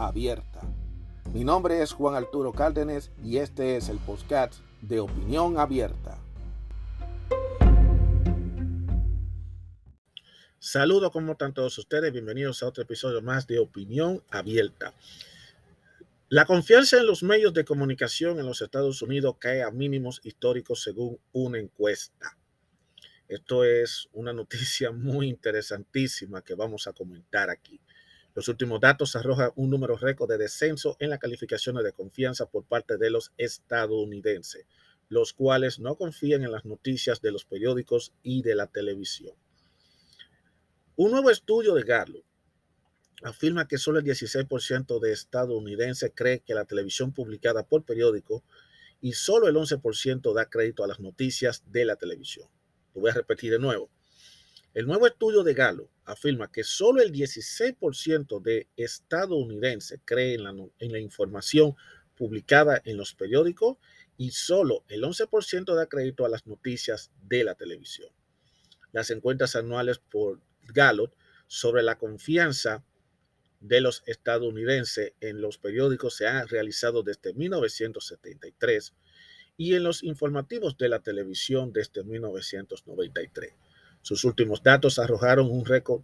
abierta. Mi nombre es Juan Arturo Cárdenas y este es el podcast de Opinión Abierta. Saludos como están todos ustedes, bienvenidos a otro episodio más de Opinión Abierta. La confianza en los medios de comunicación en los Estados Unidos cae a mínimos históricos según una encuesta. Esto es una noticia muy interesantísima que vamos a comentar aquí. Los últimos datos arrojan un número récord de descenso en las calificaciones de confianza por parte de los estadounidenses, los cuales no confían en las noticias de los periódicos y de la televisión. Un nuevo estudio de Gallup afirma que solo el 16% de estadounidenses cree que la televisión publicada por periódico y solo el 11% da crédito a las noticias de la televisión. Lo voy a repetir de nuevo. El nuevo estudio de Galo afirma que solo el 16% de estadounidenses cree en la, información publicada en los periódicos y solo el 11% da crédito a las noticias de la televisión. Las encuestas anuales por Gallup sobre la confianza de los estadounidenses en los periódicos se han realizado desde 1973 y en los informativos de la televisión desde 1993. Sus últimos datos arrojaron un récord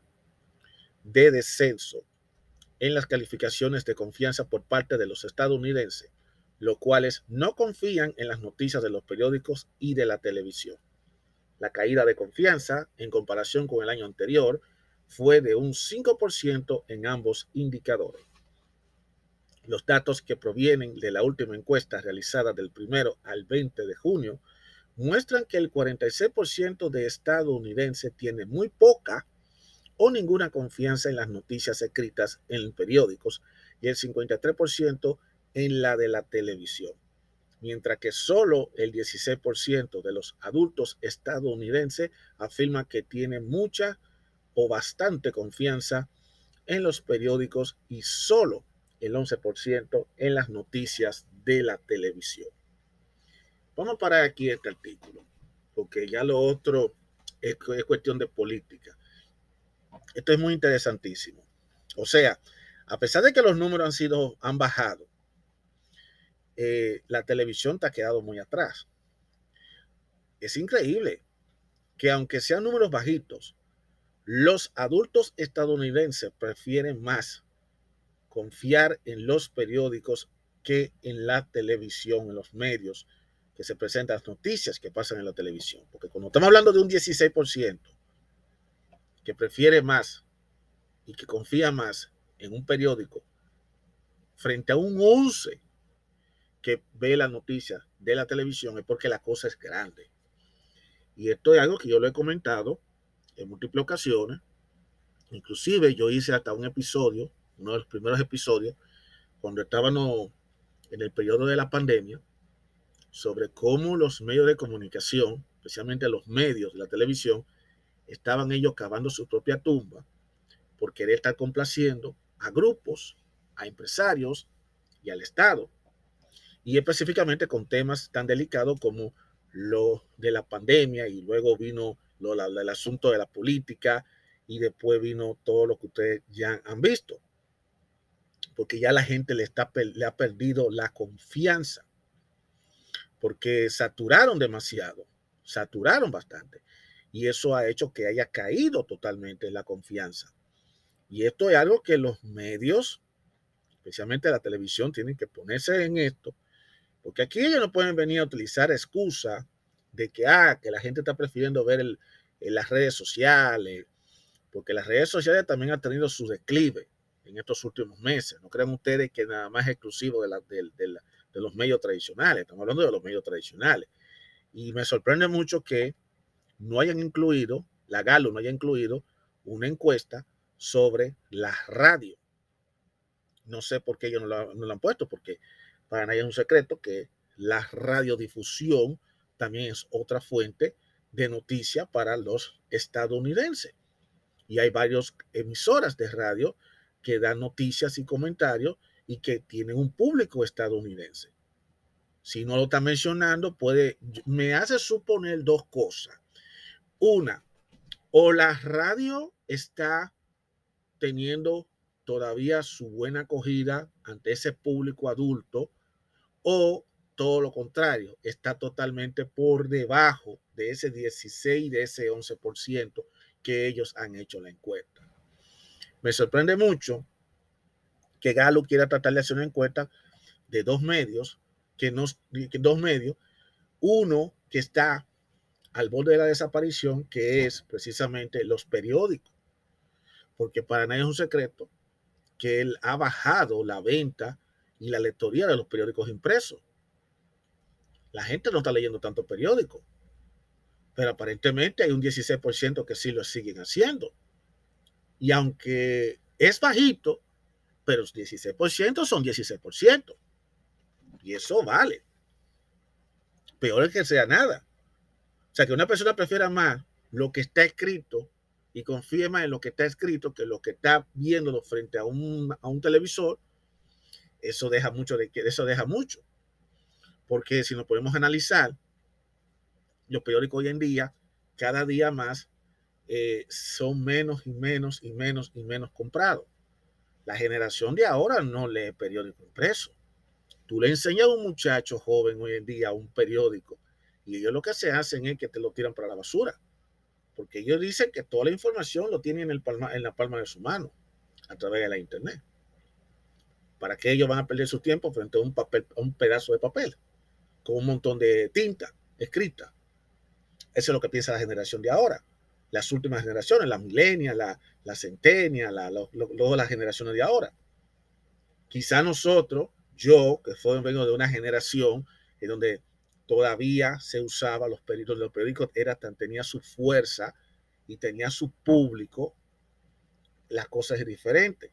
de descenso en las calificaciones de confianza por parte de los estadounidenses, los cuales no confían en las noticias de los periódicos y de la televisión. La caída de confianza en comparación con el año anterior fue de un 5% en ambos indicadores. Los datos que provienen de la última encuesta realizada del 1 al 20 de junio muestran que el 46% de estadounidenses tiene muy poca o ninguna confianza en las noticias escritas en periódicos y el 53% en la de la televisión, mientras que solo el 16% de los adultos estadounidenses afirma que tiene mucha o bastante confianza en los periódicos y solo el 11% en las noticias de la televisión. Vamos a parar aquí este artículo, porque ya lo otro es, cuestión de política. Esto es muy interesantísimo. O sea, a pesar de que los números han sido, han bajado, eh, la televisión te ha quedado muy atrás. Es increíble que aunque sean números bajitos, los adultos estadounidenses prefieren más confiar en los periódicos que en la televisión, en los medios que se presentan las noticias que pasan en la televisión. Porque cuando estamos hablando de un 16% que prefiere más y que confía más en un periódico frente a un 11 que ve las noticias de la televisión es porque la cosa es grande. Y esto es algo que yo lo he comentado en múltiples ocasiones. Inclusive yo hice hasta un episodio uno de los primeros episodios, cuando estábamos en el periodo de la pandemia, sobre cómo los medios de comunicación, especialmente los medios de la televisión, estaban ellos cavando su propia tumba por querer estar complaciendo a grupos, a empresarios y al Estado. Y específicamente con temas tan delicados como lo de la pandemia y luego vino lo, el asunto de la política y después vino todo lo que ustedes ya han visto porque ya la gente le, está, le ha perdido la confianza, porque saturaron demasiado, saturaron bastante, y eso ha hecho que haya caído totalmente la confianza. Y esto es algo que los medios, especialmente la televisión, tienen que ponerse en esto, porque aquí ellos no pueden venir a utilizar excusa de que, ah, que la gente está prefiriendo ver en las redes sociales, porque las redes sociales también han tenido su declive en estos últimos meses. No crean ustedes que nada más es exclusivo de, de, los medios tradicionales. Estamos hablando de los medios tradicionales. Y me sorprende mucho que no hayan incluido, la Galo no haya incluido una encuesta sobre la radio. no sé por qué ellos no lo, no lo han puesto, porque para nadie es un secreto que la radiodifusión también es otra fuente de noticia para los estadounidenses. Y hay varias emisoras de radio que dan noticias y comentarios y que tienen un público estadounidense. Si no lo está mencionando, puede, me hace suponer dos cosas. Una, o la radio está teniendo todavía su buena acogida ante ese público adulto, o todo lo contrario, está totalmente por debajo de ese 16, de ese 11% que ellos han hecho la encuesta. Me sorprende mucho que Galo quiera tratar de hacer una encuesta de dos medios, que, nos, que dos medios, uno que está al borde de la desaparición, que es precisamente los periódicos, porque para nadie es un secreto que él ha bajado la venta y la lectoría de los periódicos impresos. La gente no está leyendo tanto periódico, pero aparentemente hay un 16% que sí lo siguen haciendo. Y aunque es bajito, pero 16% son 16%. Y eso vale. Peor es que sea nada. O sea, que una persona prefiera más lo que está escrito y confíe más en lo que está escrito que lo que está viéndolo frente a un, a un televisor, eso deja mucho de eso deja mucho. Porque si nos podemos analizar, los periódicos hoy en día, cada día más, eh, son menos y menos y menos y menos comprados. La generación de ahora no lee periódico impreso. Tú le enseñas a un muchacho joven hoy en día un periódico y ellos lo que se hacen es que te lo tiran para la basura. Porque ellos dicen que toda la información lo tienen en, el palma, en la palma de su mano a través de la internet. ¿Para que ellos van a perder su tiempo frente a un papel, a un pedazo de papel? con un montón de tinta escrita. Eso es lo que piensa la generación de ahora. Las últimas generaciones, la milenia, la, la centenia, la, luego las generaciones de ahora. Quizá nosotros, yo, que fue, vengo de una generación en donde todavía se usaba los periódicos, los periódicos era, tenía su fuerza y tenía su público, las cosas es diferente.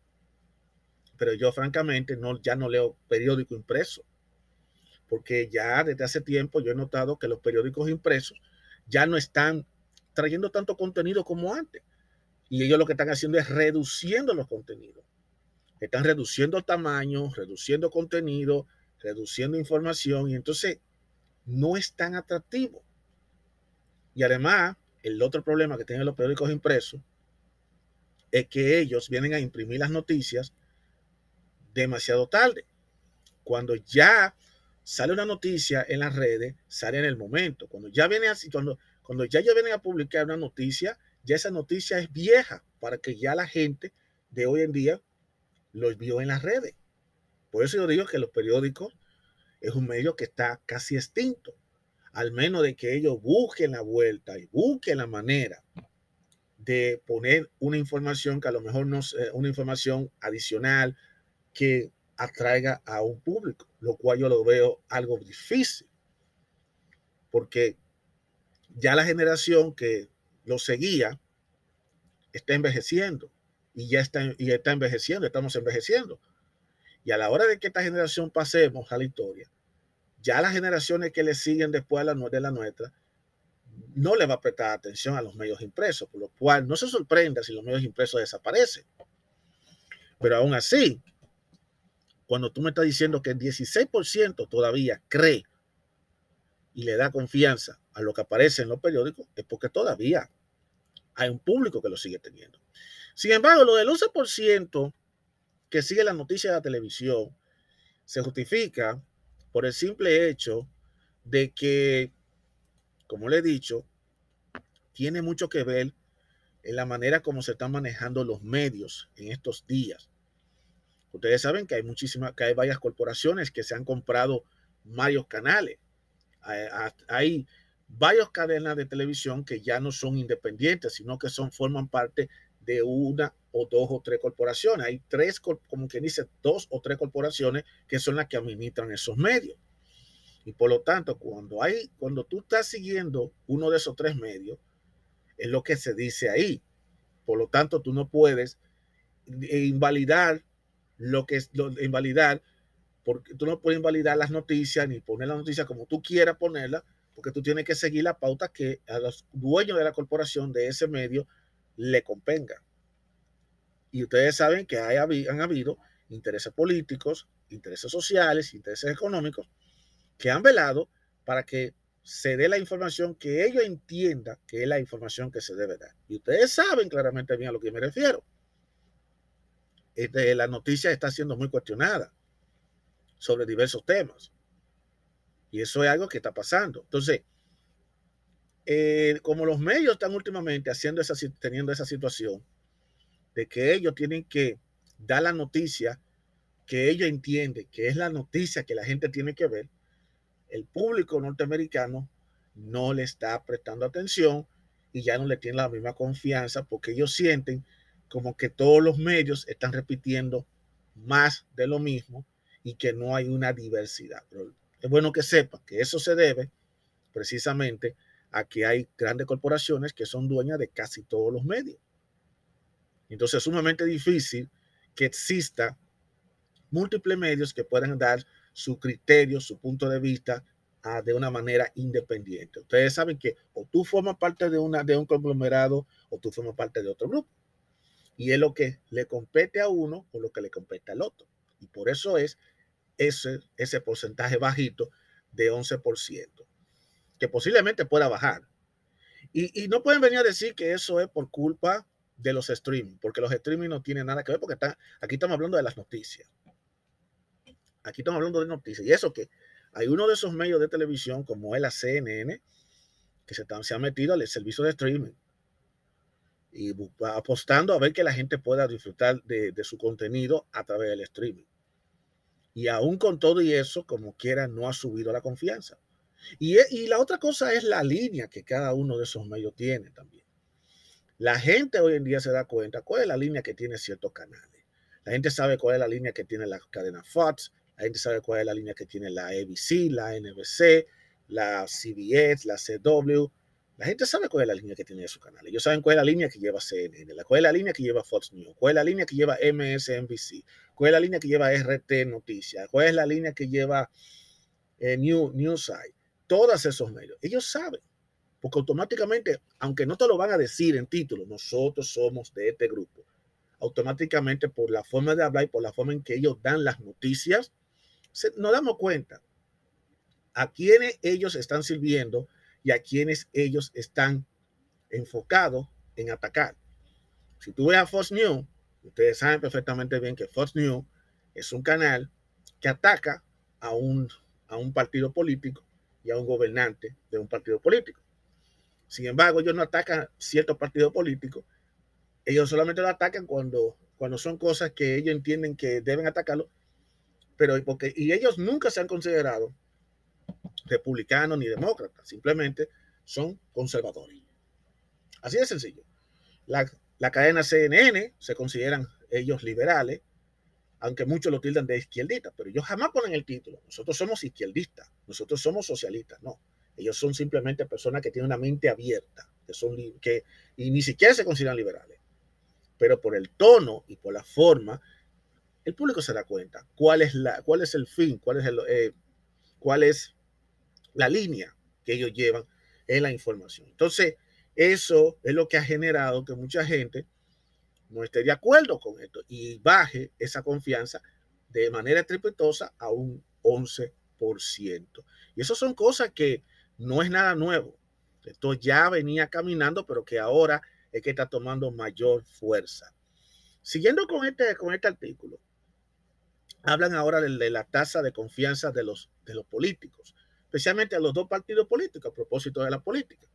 Pero yo francamente no, ya no leo periódico impreso porque ya desde hace tiempo yo he notado que los periódicos impresos ya no están trayendo tanto contenido como antes. Y ellos lo que están haciendo es reduciendo los contenidos. Están reduciendo tamaño, reduciendo contenido, reduciendo información y entonces no es tan atractivo. Y además, el otro problema que tienen los periódicos impresos es que ellos vienen a imprimir las noticias demasiado tarde. Cuando ya sale una noticia en las redes, sale en el momento. Cuando ya viene así, cuando, cuando ya, ya vienen a publicar una noticia, ya esa noticia es vieja para que ya la gente de hoy en día los vio en las redes. Por eso yo digo que los periódicos es un medio que está casi extinto, al menos de que ellos busquen la vuelta y busquen la manera de poner una información que a lo mejor no es una información adicional que atraiga a un público, lo cual yo lo veo algo difícil, porque ya la generación que lo seguía está envejeciendo y ya está, y está envejeciendo, estamos envejeciendo. Y a la hora de que esta generación pasemos a la historia, ya las generaciones que le siguen después de la, nuestra, no le va a prestar atención a los medios impresos, por lo cual no se sorprenda si los medios impresos desaparecen. Pero aún así, cuando tú me estás diciendo que el 16% todavía cree y le da confianza a lo que aparece en los periódicos, es porque todavía hay un público que lo sigue teniendo. Sin embargo, lo del 11% que sigue la noticia de la televisión se justifica por el simple hecho de que, como le he dicho, tiene mucho que ver en la manera como se están manejando los medios en estos días. Ustedes saben que hay muchísimas, que hay varias corporaciones que se han comprado varios canales. Hay, varias cadenas de televisión que ya no son independientes, sino que son, forman parte de una o dos o tres corporaciones. Hay tres, como quien dice, dos o tres corporaciones que son las que administran esos medios. Y por lo tanto, cuando hay, cuando tú estás siguiendo uno de esos tres medios, es lo que se dice ahí. Por lo tanto, tú no puedes invalidar lo que es invalidar, porque tú no puedes invalidar las noticias ni poner las noticias como tú quieras ponerla, porque tú tienes que seguir la pauta que a los dueños de la corporación de ese medio le convenga. Y ustedes saben que hay, han habido intereses políticos, intereses sociales, intereses económicos que han velado para que se dé la información que ellos entiendan que es la información que se debe dar. Y ustedes saben claramente bien a lo que me refiero. Este, la noticia está siendo muy cuestionada sobre diversos temas. Y eso es algo que está pasando. Entonces, eh, como los medios están últimamente haciendo esa, teniendo esa situación de que ellos tienen que dar la noticia que ellos entienden que es la noticia que la gente tiene que ver, el público norteamericano no le está prestando atención y ya no le tiene la misma confianza porque ellos sienten como que todos los medios están repitiendo más de lo mismo y que no hay una diversidad. Es bueno que sepa que eso se debe precisamente a que hay grandes corporaciones que son dueñas de casi todos los medios. Entonces es sumamente difícil que exista múltiples medios que puedan dar su criterio, su punto de vista ah, de una manera independiente. Ustedes saben que o tú formas parte de, una, de un conglomerado o tú formas parte de otro grupo. Y es lo que le compete a uno o lo que le compete al otro. Y por eso es ese, ese porcentaje bajito de 11%, que posiblemente pueda bajar. Y, no pueden venir a decir que eso es por culpa de los streaming, porque los streaming no tienen nada que ver, porque aquí estamos hablando de las noticias. Aquí estamos hablando de noticias. Y eso que hay uno de esos medios de televisión, como es la CNN, que se, se ha metido al servicio de streaming y apostando a ver que la gente pueda disfrutar de, de su contenido a través del streaming. Y aún con todo y eso, como quiera, no ha subido la confianza. Y, e, y la otra cosa es la línea que cada uno de esos medios tiene también. La gente hoy en día se da cuenta cuál es la línea que tiene ciertos canales. La gente sabe cuál es la línea que tiene la cadena Fox, la gente sabe cuál es la línea que tiene la ABC, la NBC, la CBS, la CW, la gente sabe cuál es la línea que tiene su canal. Ellos saben cuál es la línea que lleva CNN, cuál es la línea que lleva Fox News, cuál es la línea que lleva MSNBC, cuál es la línea que lleva RT Noticias, cuál es la línea que lleva eh, New, Newside. Todos esos medios. Ellos saben. Porque automáticamente, aunque no te lo van a decir en título, nosotros somos de este grupo. Automáticamente, por la forma de hablar y por la forma en que ellos dan las noticias, nos damos cuenta a quienes ellos están sirviendo y a quienes ellos están enfocados en atacar. Si tú ves a Fox News, ustedes saben perfectamente bien que Fox News es un canal que ataca a un, a un partido político y a un gobernante de un partido político. Sin embargo, ellos no atacan ciertos partidos políticos, ellos solamente lo atacan cuando, cuando son cosas que ellos entienden que deben atacarlo, pero porque, y ellos nunca se han considerado republicanos ni demócratas, simplemente son conservadores. Así de sencillo. La, cadena CNN se consideran ellos liberales, aunque muchos lo tildan de izquierdistas, pero ellos jamás ponen el título. Nosotros somos izquierdistas, nosotros somos socialistas, no. Ellos son simplemente personas que tienen una mente abierta, que son que y ni siquiera se consideran liberales. Pero por el tono y por la forma, el público se da cuenta cuál es la, cuál es el fin, cuál es el, eh, cuál es la línea que ellos llevan en la información. Entonces, eso es lo que ha generado que mucha gente no esté de acuerdo con esto y baje esa confianza de manera estrepitosa a un 11%. Y eso son cosas que no es nada nuevo. Esto ya venía caminando, pero que ahora es que está tomando mayor fuerza. Siguiendo con este, con este artículo, hablan ahora de, de la tasa de confianza de los, de los políticos especialmente a los dos partidos políticos a propósito de la política.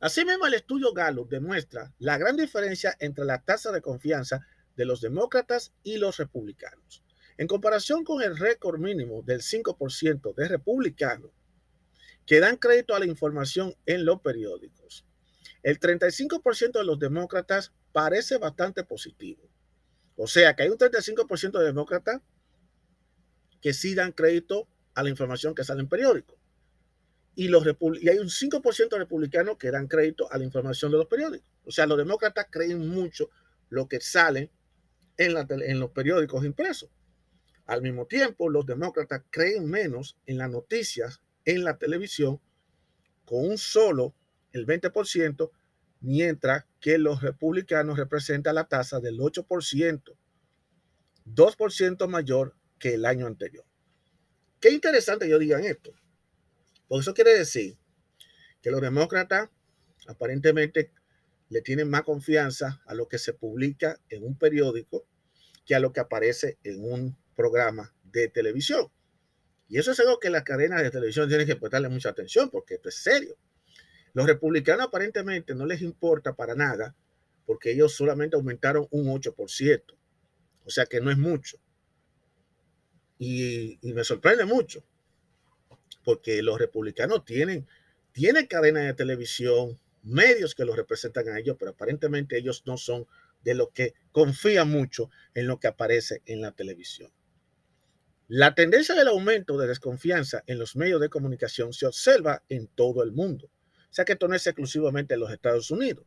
Asimismo, el estudio Gallup demuestra la gran diferencia entre la tasa de confianza de los demócratas y los republicanos. En comparación con el récord mínimo del 5% de republicanos que dan crédito a la información en los periódicos, el 35% de los demócratas parece bastante positivo. O sea que hay un 35% de demócratas que sí dan crédito a la información que sale en periódicos. Y, los y hay un 5% de republicanos que dan crédito a la información de los periódicos. O sea, los demócratas creen mucho lo que sale en, en los periódicos impresos. Al mismo tiempo, los demócratas creen menos en las noticias en la televisión con un solo, el 20%, mientras que los republicanos representan la tasa del 8%, 2% mayor que el año anterior. Qué interesante yo digan esto, porque eso quiere decir que los demócratas aparentemente le tienen más confianza a lo que se publica en un periódico que a lo que aparece en un programa de televisión. Y eso es algo que las cadenas de televisión tienen que prestarle mucha atención porque esto es serio. Los republicanos aparentemente no les importa para nada porque ellos solamente aumentaron un 8%. O sea que no es mucho. Y, me sorprende mucho porque los republicanos tienen, tienen cadenas de televisión, medios que los representan a ellos, pero aparentemente ellos no son de los que confían mucho en lo que aparece en la televisión. La tendencia del aumento de desconfianza en los medios de comunicación se observa en todo el mundo, o sea que esto no es exclusivamente en los Estados Unidos.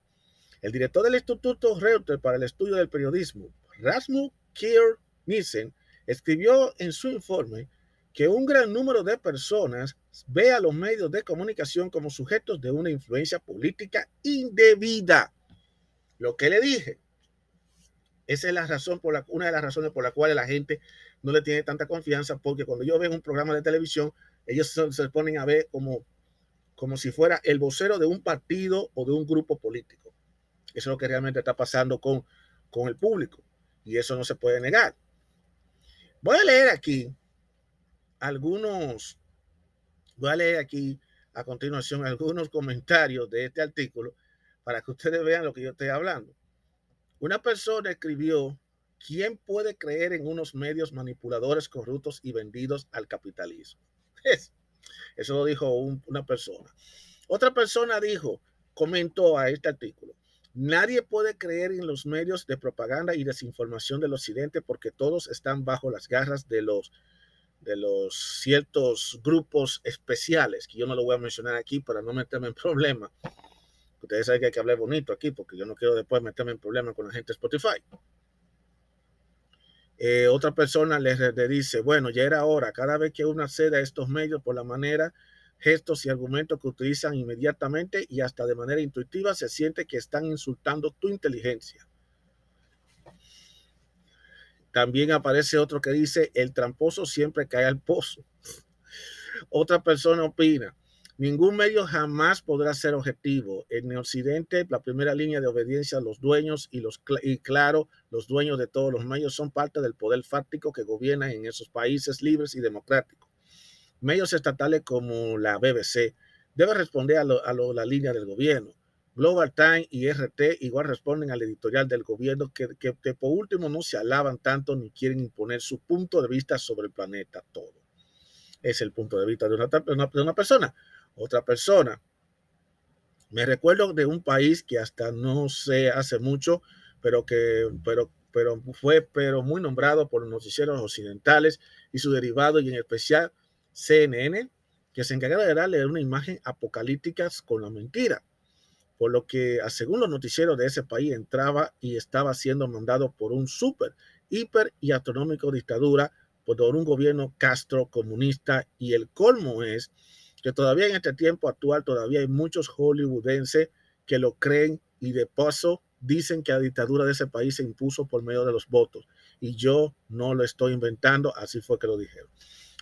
El director del Instituto Reuters para el Estudio del Periodismo, Rasmus Kier Nielsen, escribió en su informe que un gran número de personas ve a los medios de comunicación como sujetos de una influencia política indebida. Lo que le dije, esa es la razón por la, una de las razones por las cuales la gente no le tiene tanta confianza, porque cuando ellos ven un programa de televisión, ellos se, ponen a ver como, como si fuera el vocero de un partido o de un grupo político. Eso es lo que realmente está pasando con, con el público y eso no se puede negar. Voy a leer aquí algunos, voy a leer aquí a continuación algunos comentarios de este artículo para que ustedes vean lo que yo estoy hablando. Una persona escribió, ¿quién puede creer en unos medios manipuladores corruptos y vendidos al capitalismo? Eso lo dijo una persona. Otra persona dijo, comentó a este artículo, nadie puede creer en los medios de propaganda y desinformación del occidente porque todos están bajo las garras de los de los ciertos grupos especiales, que yo no lo voy a mencionar aquí para no meterme en problemas, Ustedes saben que hay que hablar bonito aquí porque yo no quiero después meterme en problemas con la gente de Spotify. Eh, otra persona le, dice, bueno, ya era hora, cada vez que uno accede a estos medios por la manera, gestos y argumentos que utilizan inmediatamente y hasta de manera intuitiva, se siente que están insultando tu inteligencia. También aparece otro que dice, el tramposo siempre cae al pozo. Otra persona opina, Ningún medio jamás podrá ser objetivo. En Occidente, la primera línea de obediencia a los dueños y, los, y claro, los dueños de todos los medios son parte del poder fáctico que gobierna en esos países libres y democráticos. Medios estatales como la BBC deben responder a, la línea del gobierno. Global Time y RT igual responden al editorial del gobierno que, que, por último no se alaban tanto ni quieren imponer su punto de vista sobre el planeta todo. Es el punto de vista de una, de una persona otra persona. Me recuerdo de un país que hasta no sé hace mucho, pero que pero, pero fue pero muy nombrado por los noticieros occidentales y su derivado y en especial CNN, que se encargaba de darle una imagen apocalíptica con la mentira, por lo que según los noticieros de ese país entraba y estaba siendo mandado por un super, hiper y astronómico dictadura por un gobierno castro comunista y el colmo es que todavía en este tiempo actual todavía hay muchos hollywoodenses que lo creen y de paso dicen que la dictadura de ese país se impuso por medio de los votos. Y yo no lo estoy inventando, así fue que lo dijeron.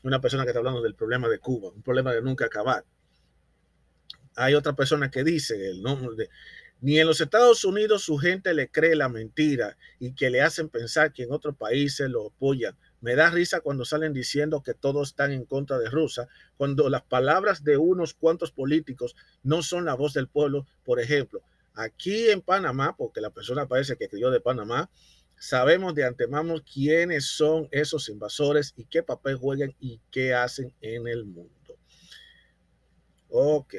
Una persona que está hablando del problema de Cuba, un problema de nunca acabar. Hay otra persona que dice el nombre de, ni en los Estados Unidos su gente le cree la mentira y que le hacen pensar que en otros países lo apoyan. Me da risa cuando salen diciendo que todos están en contra de Rusia, cuando las palabras de unos cuantos políticos no son la voz del pueblo. Por ejemplo, aquí en Panamá, porque la persona parece que crió de Panamá, sabemos de antemano quiénes son esos invasores y qué papel juegan y qué hacen en el mundo. Ok.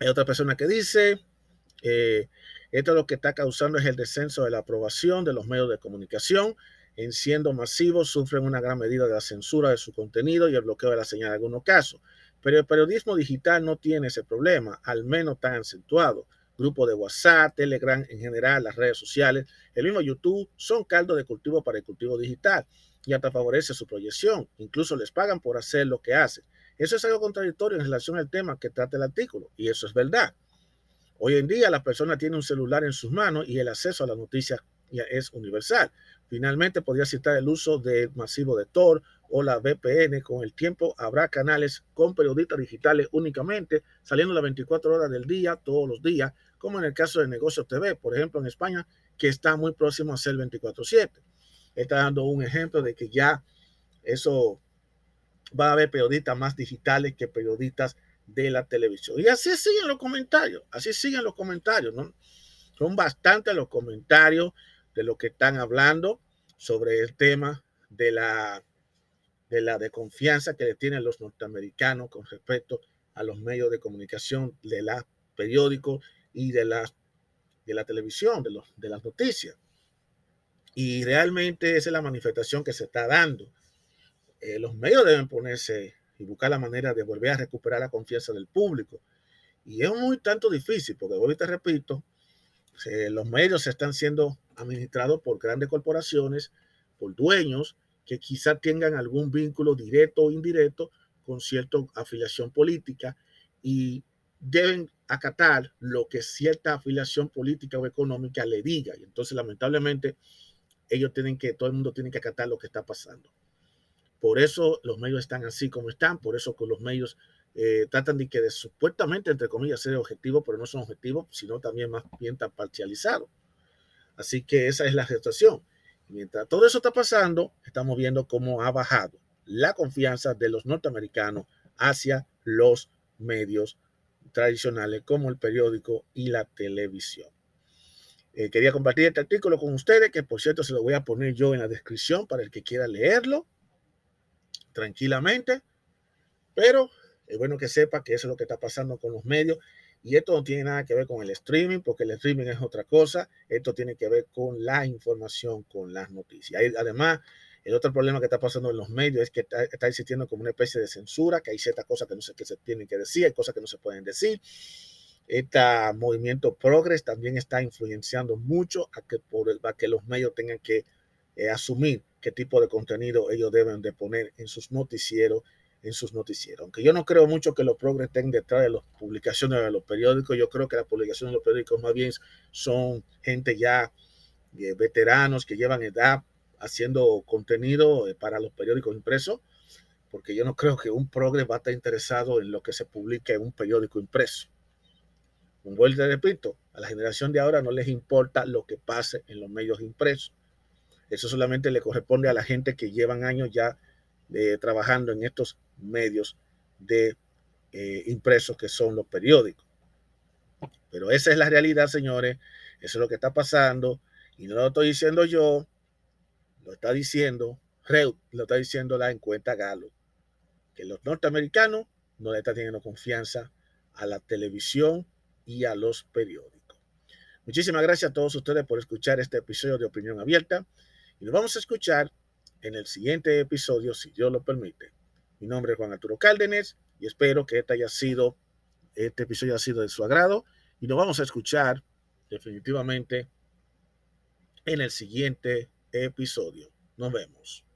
Hay otra persona que dice, eh, esto lo que está causando es el descenso de la aprobación de los medios de comunicación en siendo masivos, sufren una gran medida de la censura de su contenido y el bloqueo de la señal en algunos casos. Pero el periodismo digital no tiene ese problema, al menos tan acentuado. grupos de WhatsApp, Telegram, en general, las redes sociales, el mismo YouTube, son caldo de cultivo para el cultivo digital y hasta favorece su proyección. Incluso les pagan por hacer lo que hacen. Eso es algo contradictorio en relación al tema que trata el artículo, y eso es verdad. Hoy en día la persona tiene un celular en sus manos y el acceso a las noticias es universal. Finalmente, podría citar el uso del masivo de Tor o la VPN. Con el tiempo habrá canales con periodistas digitales únicamente, saliendo las 24 horas del día, todos los días, como en el caso de Negocios TV, por ejemplo, en España, que está muy próximo a ser 24/7. Está dando un ejemplo de que ya eso va a haber periodistas más digitales que periodistas de la televisión. Y así siguen los comentarios, así siguen los comentarios, ¿no? Son bastantes los comentarios de lo que están hablando sobre el tema de la de la desconfianza que le tienen los norteamericanos con respecto a los medios de comunicación, de los periódicos y de la, de la televisión, de, los, de las noticias. Y realmente esa es la manifestación que se está dando. Eh, los medios deben ponerse y buscar la manera de volver a recuperar la confianza del público. Y es muy tanto difícil, porque hoy te repito, los medios están siendo administrados por grandes corporaciones, por dueños que quizá tengan algún vínculo directo o indirecto con cierta afiliación política y deben acatar lo que cierta afiliación política o económica le diga. Y entonces, lamentablemente, ellos tienen que, todo el mundo tiene que acatar lo que está pasando. Por eso los medios están así como están, por eso los medios eh, tratan de que de, supuestamente, entre comillas, ser objetivos, pero no son objetivos, sino también más bien tan parcializados. Así que esa es la situación. Mientras todo eso está pasando, estamos viendo cómo ha bajado la confianza de los norteamericanos hacia los medios tradicionales como el periódico y la televisión. Eh, quería compartir este artículo con ustedes, que por cierto se lo voy a poner yo en la descripción para el que quiera leerlo tranquilamente, pero es bueno que sepa que eso es lo que está pasando con los medios y esto no tiene nada que ver con el streaming, porque el streaming es otra cosa. Esto tiene que ver con la información, con las noticias. Además, el otro problema que está pasando en los medios es que está, existiendo como una especie de censura, que hay ciertas cosas que no se, que se tienen que decir, hay cosas que no se pueden decir. Este movimiento Progress también está influenciando mucho a que, por a que los medios tengan que eh, asumir qué tipo de contenido ellos deben de poner en sus noticieros en sus noticieros. Aunque yo no creo mucho que los progres estén detrás de las publicaciones de los periódicos, yo creo que las publicaciones de los periódicos más bien son gente ya eh, veteranos que llevan edad haciendo contenido eh, para los periódicos impresos, porque yo no creo que un progre va a estar interesado en lo que se publica en un periódico impreso. Un vuelta repito, a la generación de ahora no les importa lo que pase en los medios impresos. Eso solamente le corresponde a la gente que llevan años ya eh, trabajando en estos medios de eh, impresos que son los periódicos. Pero esa es la realidad, señores. Eso es lo que está pasando. Y no lo estoy diciendo yo, lo está diciendo Reut, lo está diciendo la encuesta Galo, que los norteamericanos no le están teniendo confianza a la televisión y a los periódicos. Muchísimas gracias a todos ustedes por escuchar este episodio de Opinión Abierta y nos vamos a escuchar en el siguiente episodio, si Dios lo permite. Mi nombre es Juan Arturo Cárdenas y espero que este haya sido, este episodio haya sido de su agrado y nos vamos a escuchar definitivamente en el siguiente episodio. Nos vemos.